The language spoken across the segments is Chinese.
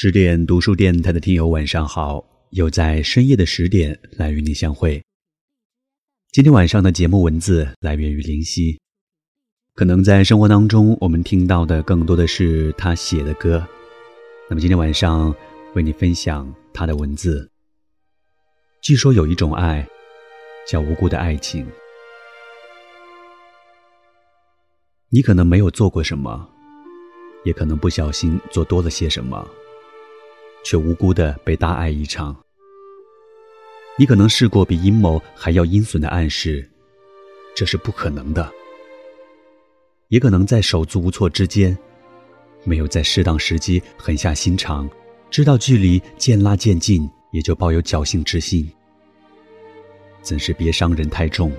十点读书电台的听友晚上好，又在深夜的十点来与你相会。今天晚上的节目文字来源于林夕，可能在生活当中我们听到的更多的是他写的歌，那么今天晚上为你分享他的文字。据说有一种爱，叫无辜的爱情，你可能没有做过什么，也可能不小心做多了些什么。却无辜的被大爱一场。你可能试过比阴谋还要阴损的暗示，这是不可能的。也可能在手足无措之间，没有在适当时机狠下心肠，知道距离渐拉渐近，也就抱有侥幸之心。怎是别伤人太重？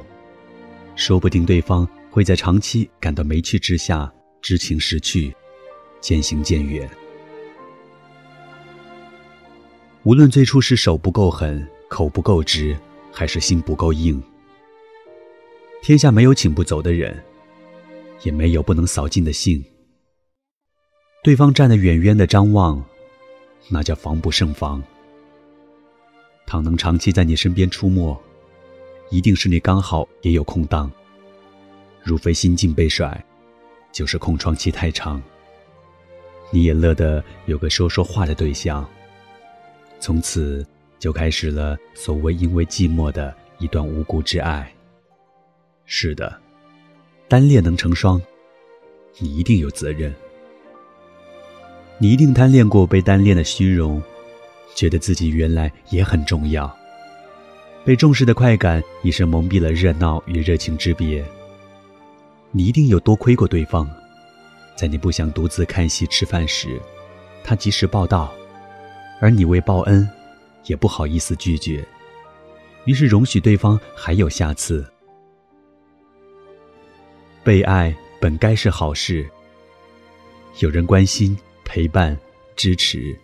说不定对方会在长期感到没趣之下，知情识趣，渐行渐远。无论最初是手不够狠、口不够直，还是心不够硬，天下没有请不走的人，也没有不能扫尽的兴。对方站得远远的张望，那叫防不胜防。倘能长期在你身边出没，一定是你刚好也有空档。如非心境被甩，就是空窗期太长。你也乐得有个说说话的对象。从此就开始了所谓因为寂寞的一段无辜之爱。是的，单恋能成双，你一定有责任。你一定贪恋过被单恋的虚荣，觉得自己原来也很重要。被重视的快感已是蒙蔽了热闹与热情之别。你一定有多亏过对方，在你不想独自看戏吃饭时，他及时报道。而你为报恩，也不好意思拒绝，于是容许对方还有下次。被爱本该是好事，有人关心、陪伴、支持，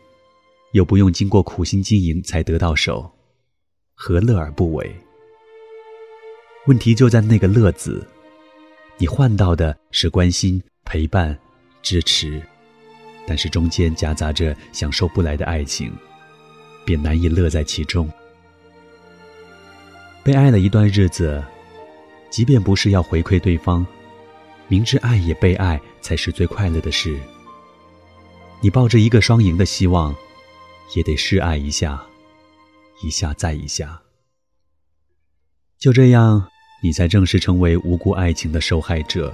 又不用经过苦心经营才得到手，何乐而不为？问题就在那个“乐”字，你换到的是关心、陪伴、支持。但是中间夹杂着享受不来的爱情，便难以乐在其中。被爱了一段日子，即便不是要回馈对方，明知爱也被爱才是最快乐的事。你抱着一个双赢的希望，也得试爱一下，一下再一下。就这样，你才正式成为无辜爱情的受害者。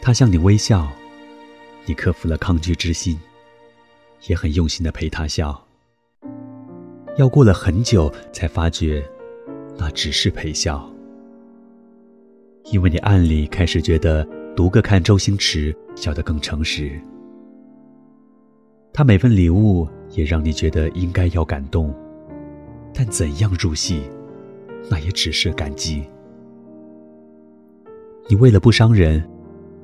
他向你微笑。你克服了抗拒之心，也很用心的陪他笑。要过了很久才发觉，那只是陪笑。因为你暗里开始觉得独个看周星驰笑得更诚实。他每份礼物也让你觉得应该要感动，但怎样入戏，那也只是感激。你为了不伤人。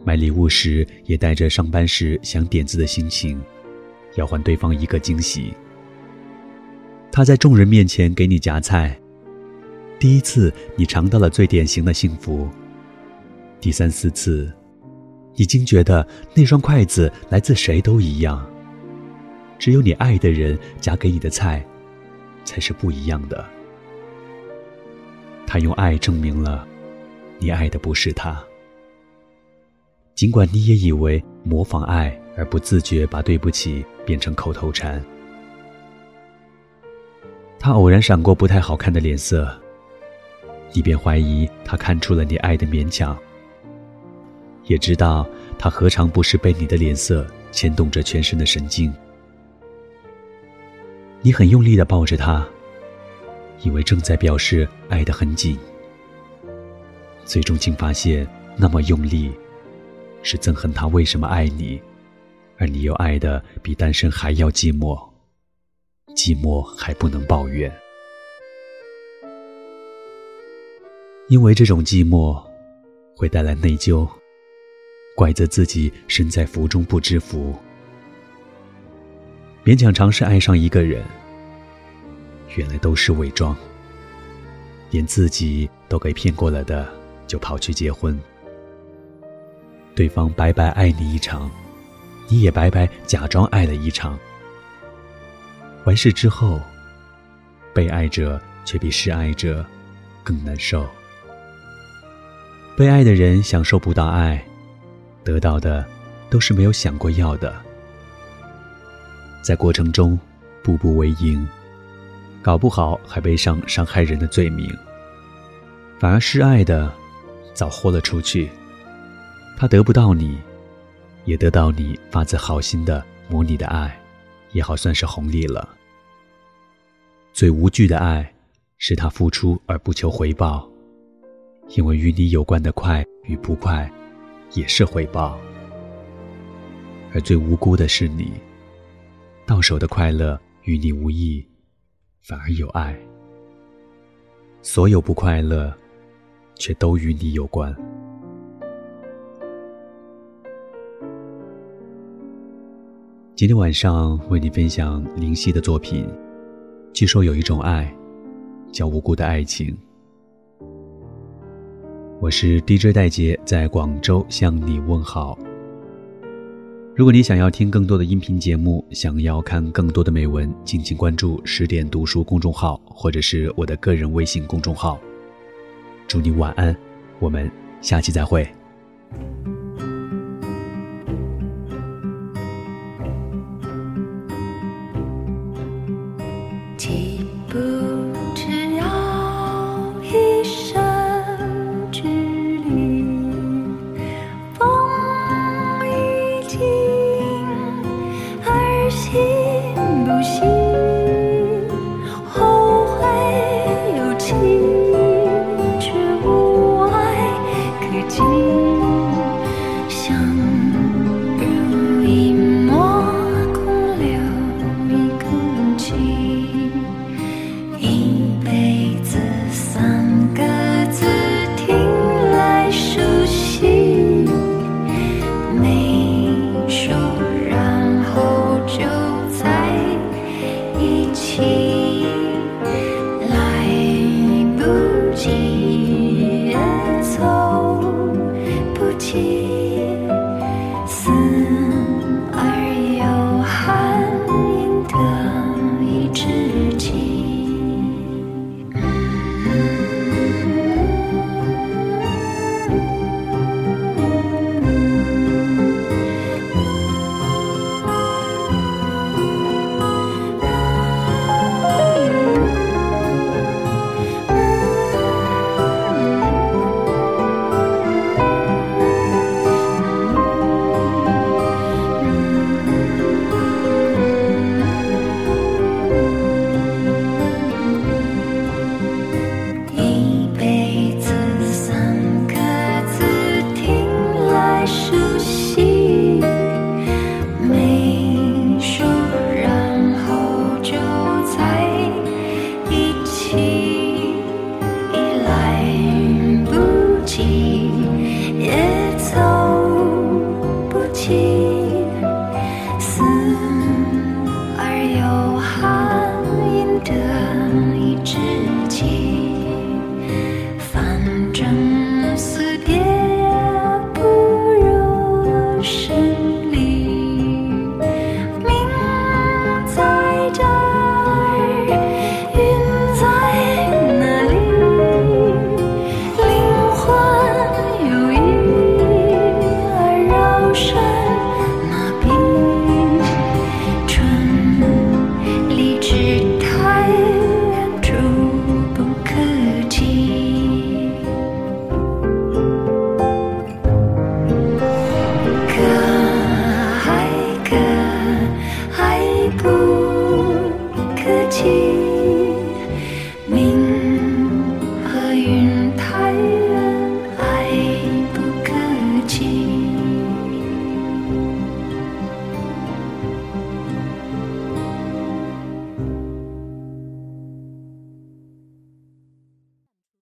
买礼物时也带着上班时想点子的心情，要还对方一个惊喜。他在众人面前给你夹菜，第一次你尝到了最典型的幸福。第三四次，已经觉得那双筷子来自谁都一样，只有你爱的人夹给你的菜，才是不一样的。他用爱证明了，你爱的不是他。尽管你也以为模仿爱而不自觉把对不起变成口头禅，他偶然闪过不太好看的脸色，你便怀疑他看出了你爱的勉强，也知道他何尝不是被你的脸色牵动着全身的神经。你很用力的抱着他，以为正在表示爱得很紧，最终竟发现那么用力。是憎恨他为什么爱你，而你又爱的比单身还要寂寞，寂寞还不能抱怨，因为这种寂寞会带来内疚，怪责自己身在福中不知福，勉强尝试爱上一个人，原来都是伪装，连自己都给骗过了的，就跑去结婚。对方白白爱你一场，你也白白假装爱了一场，完事之后，被爱者却比示爱者更难受。被爱的人享受不到爱，得到的都是没有想过要的，在过程中步步为营，搞不好还背上伤害人的罪名。反而示爱的，早豁了出去，他得不到你，也得到你发自好心的母你的爱，也好算是红利了。最无惧的爱，是他付出而不求回报。因为与你有关的快与不快，也是回报。而最无辜的是你，到手的快乐与你无异，反而有爱。所有不快乐，却都与你有关。今天晚上为你分享林夕的作品。据说有一种爱，叫无辜的爱情。我是 DJ 戴杰，在广州向你问好。如果你想要听更多的音频节目，想要看更多的美文，敬请关注十点读书公众号，或者是我的个人微信公众号。祝你晚安，我们下期再会。不